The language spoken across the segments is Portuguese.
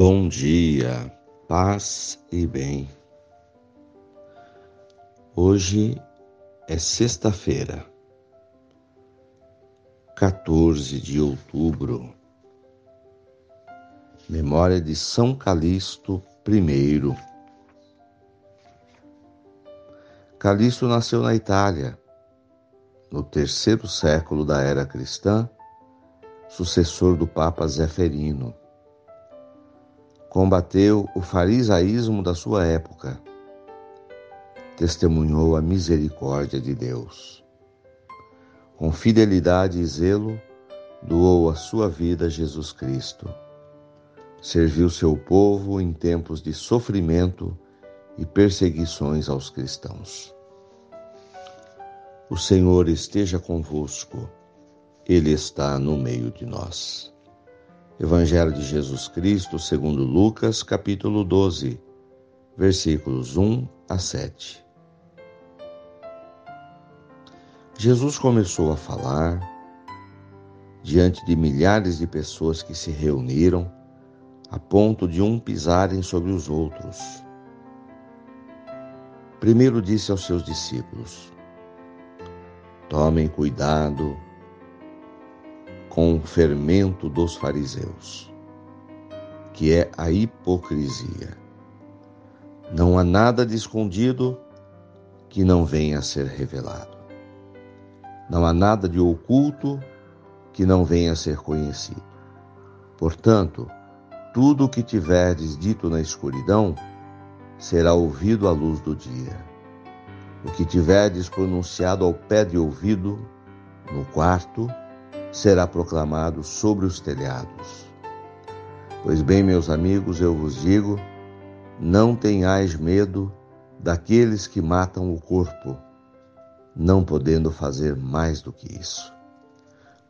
Bom dia, paz e bem. Hoje é sexta-feira, 14 de outubro, memória de São Calixto I. Calixto nasceu na Itália, no terceiro século da era cristã, sucessor do Papa Zeferino combateu o farisaísmo da sua época, testemunhou a misericórdia de Deus. Com fidelidade e zelo, doou a sua vida a Jesus Cristo. Serviu seu povo em tempos de sofrimento e perseguições aos cristãos. O Senhor esteja convosco, Ele está no meio de nós. Evangelho de Jesus Cristo, segundo Lucas, capítulo 12, versículos 1 a 7. Jesus começou a falar diante de milhares de pessoas que se reuniram a ponto de um pisarem sobre os outros. Primeiro disse aos seus discípulos: Tomem cuidado com o fermento dos fariseus, que é a hipocrisia. Não há nada de escondido que não venha a ser revelado. Não há nada de oculto que não venha a ser conhecido. Portanto, tudo o que tiverdes dito na escuridão será ouvido à luz do dia. O que tiverdes pronunciado ao pé de ouvido no quarto, será proclamado sobre os telhados. Pois bem, meus amigos, eu vos digo: não tenhais medo daqueles que matam o corpo, não podendo fazer mais do que isso.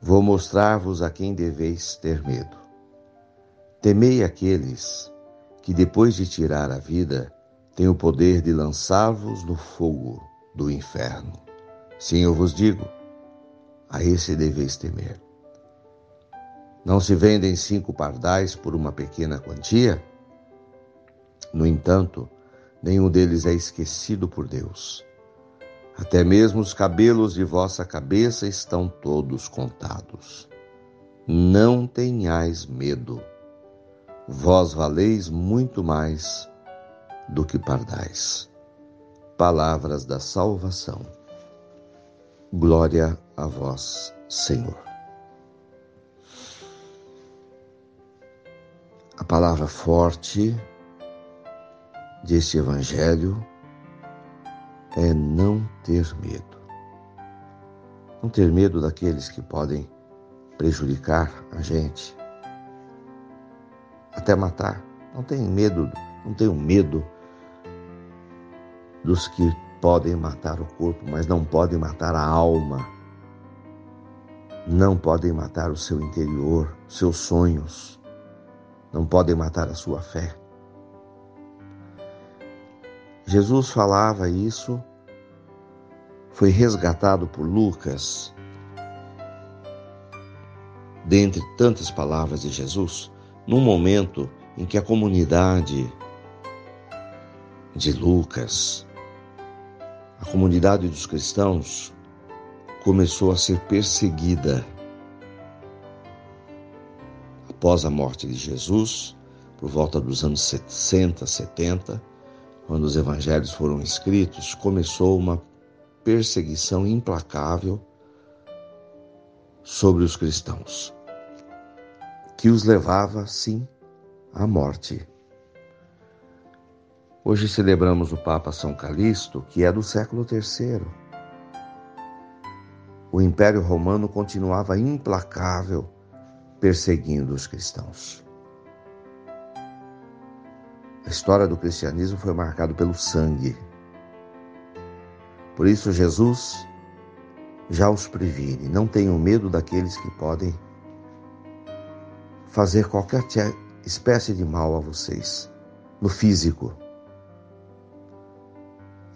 Vou mostrar-vos a quem deveis ter medo. Temei aqueles que, depois de tirar a vida, têm o poder de lançar-vos no fogo do inferno. Sim, eu vos digo, a esse deveis temer. Não se vendem cinco pardais por uma pequena quantia? No entanto, nenhum deles é esquecido por Deus. Até mesmo os cabelos de vossa cabeça estão todos contados. Não tenhais medo. Vós valeis muito mais do que pardais. Palavras da salvação. Glória a vós, Senhor. A palavra forte deste Evangelho é não ter medo. Não ter medo daqueles que podem prejudicar a gente, até matar. Não tem medo, não tenho medo dos que podem matar o corpo, mas não podem matar a alma. Não podem matar o seu interior, seus sonhos. Não podem matar a sua fé. Jesus falava isso, foi resgatado por Lucas, dentre tantas palavras de Jesus, num momento em que a comunidade de Lucas a comunidade dos cristãos começou a ser perseguida. Após a morte de Jesus, por volta dos anos 60, 70, quando os evangelhos foram escritos, começou uma perseguição implacável sobre os cristãos, que os levava, sim, à morte. Hoje celebramos o Papa São Calixto, que é do século III. O Império Romano continuava implacável perseguindo os cristãos. A história do cristianismo foi marcada pelo sangue. Por isso, Jesus já os previne: não tenham medo daqueles que podem fazer qualquer espécie de mal a vocês, no físico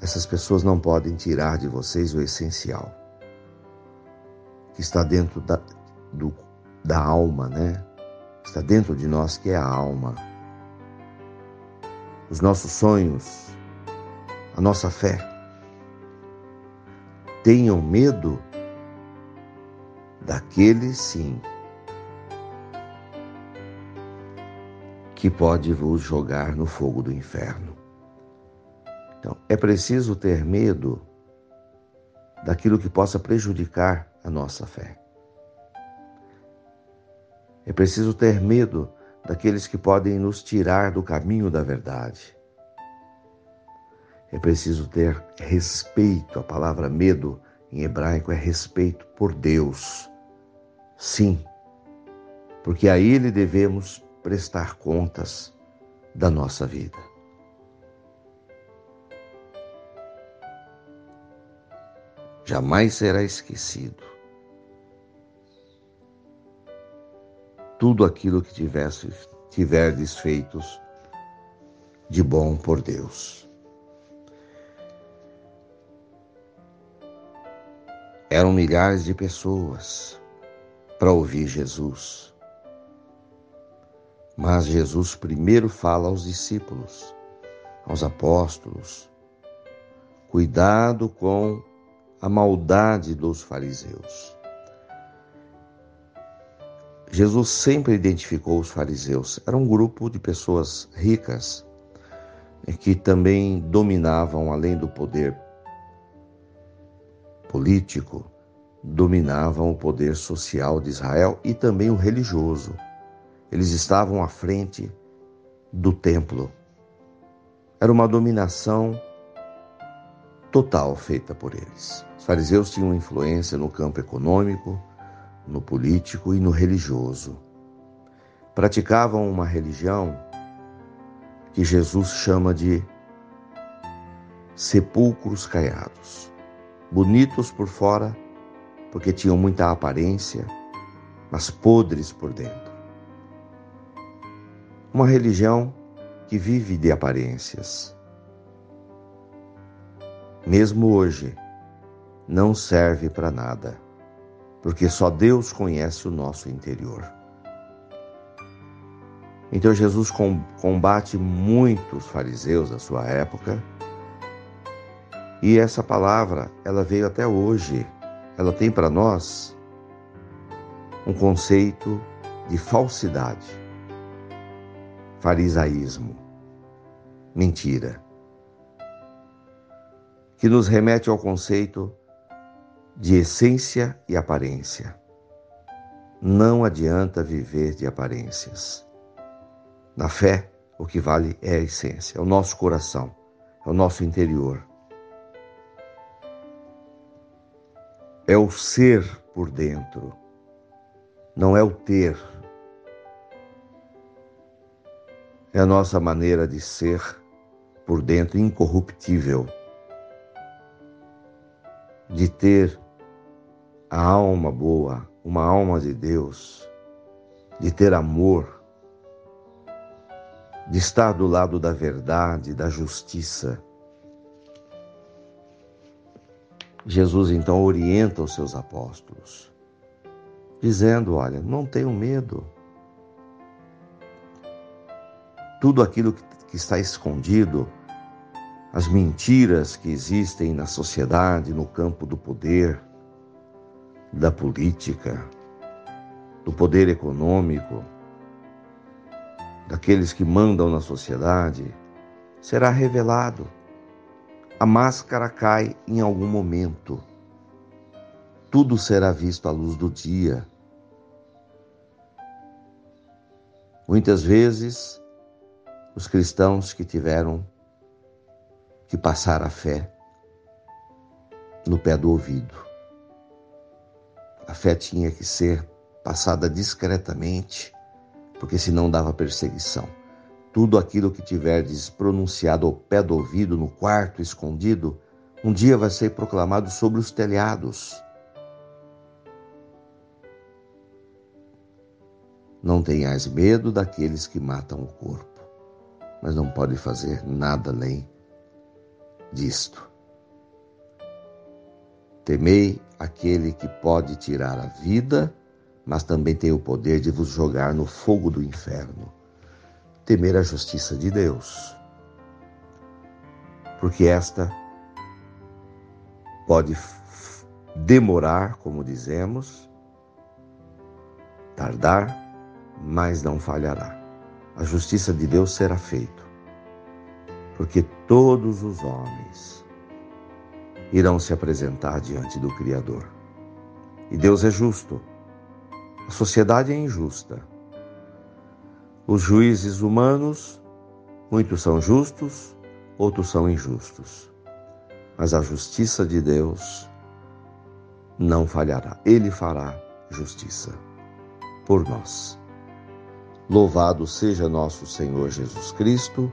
essas pessoas não podem tirar de vocês o essencial, que está dentro da, do, da alma, né? Está dentro de nós, que é a alma. os nossos sonhos, a nossa fé. Tenham medo daquele sim que pode vos jogar no fogo do inferno. Então, é preciso ter medo daquilo que possa prejudicar a nossa fé. É preciso ter medo daqueles que podem nos tirar do caminho da verdade. É preciso ter respeito. A palavra medo em hebraico é respeito por Deus. Sim, porque a Ele devemos prestar contas da nossa vida. Jamais será esquecido tudo aquilo que tivesse, tiverdes feitos de bom por Deus. Eram milhares de pessoas para ouvir Jesus. Mas Jesus primeiro fala aos discípulos, aos apóstolos: cuidado com a maldade dos fariseus. Jesus sempre identificou os fariseus. Era um grupo de pessoas ricas que também dominavam, além do poder político, dominavam o poder social de Israel e também o religioso. Eles estavam à frente do templo. Era uma dominação total feita por eles. Os fariseus tinham influência no campo econômico, no político e no religioso. Praticavam uma religião que Jesus chama de sepulcros caiados, bonitos por fora, porque tinham muita aparência, mas podres por dentro. Uma religião que vive de aparências. Mesmo hoje, não serve para nada porque só Deus conhece o nosso interior. Então Jesus combate muitos fariseus da sua época. E essa palavra, ela veio até hoje. Ela tem para nós um conceito de falsidade, farisaísmo, mentira, que nos remete ao conceito de essência e aparência. Não adianta viver de aparências. Na fé, o que vale é a essência, é o nosso coração, é o nosso interior. É o ser por dentro, não é o ter. É a nossa maneira de ser por dentro incorruptível, de ter a alma boa, uma alma de Deus, de ter amor, de estar do lado da verdade, da justiça. Jesus então orienta os seus apóstolos, dizendo: Olha, não tenham medo. Tudo aquilo que está escondido, as mentiras que existem na sociedade, no campo do poder, da política, do poder econômico, daqueles que mandam na sociedade, será revelado. A máscara cai em algum momento. Tudo será visto à luz do dia. Muitas vezes, os cristãos que tiveram que passar a fé no pé do ouvido a fé tinha que ser passada discretamente, porque senão dava perseguição. Tudo aquilo que tiverdes pronunciado ao pé do ouvido, no quarto escondido, um dia vai ser proclamado sobre os telhados. Não tenhais medo daqueles que matam o corpo, mas não pode fazer nada além disto. Temei aquele que pode tirar a vida, mas também tem o poder de vos jogar no fogo do inferno. Temer a justiça de Deus. porque esta pode demorar, como dizemos, tardar, mas não falhará. A justiça de Deus será feita, porque todos os homens irão se apresentar diante do Criador. E Deus é justo. A sociedade é injusta. Os juízes humanos, muitos são justos, outros são injustos. Mas a justiça de Deus não falhará. Ele fará justiça por nós. Louvado seja nosso Senhor Jesus Cristo,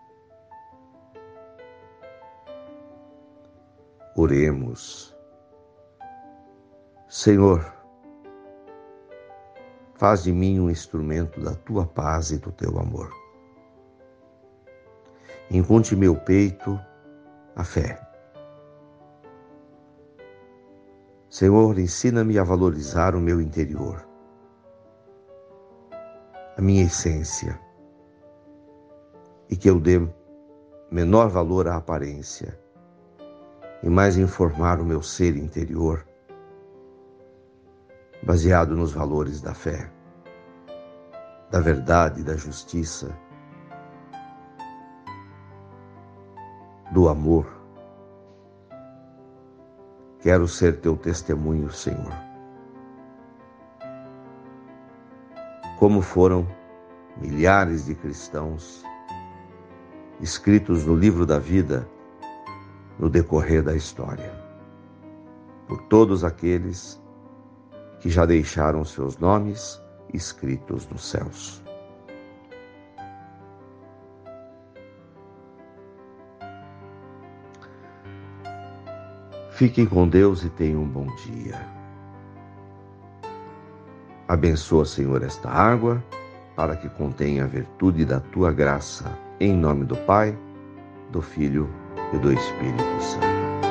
Oremos. Senhor, faz de mim um instrumento da tua paz e do teu amor. Encontre meu peito a fé. Senhor, ensina-me a valorizar o meu interior a minha essência e que eu dê menor valor à aparência e mais informar o meu ser interior baseado nos valores da fé, da verdade, da justiça, do amor. Quero ser teu testemunho, Senhor. como foram milhares de cristãos escritos no livro da vida no decorrer da história, por todos aqueles que já deixaram seus nomes escritos nos céus. Fiquem com Deus e tenham um bom dia. Abençoa, Senhor, esta água, para que contenha a virtude da tua graça, em nome do Pai, do Filho e do Espírito Santo.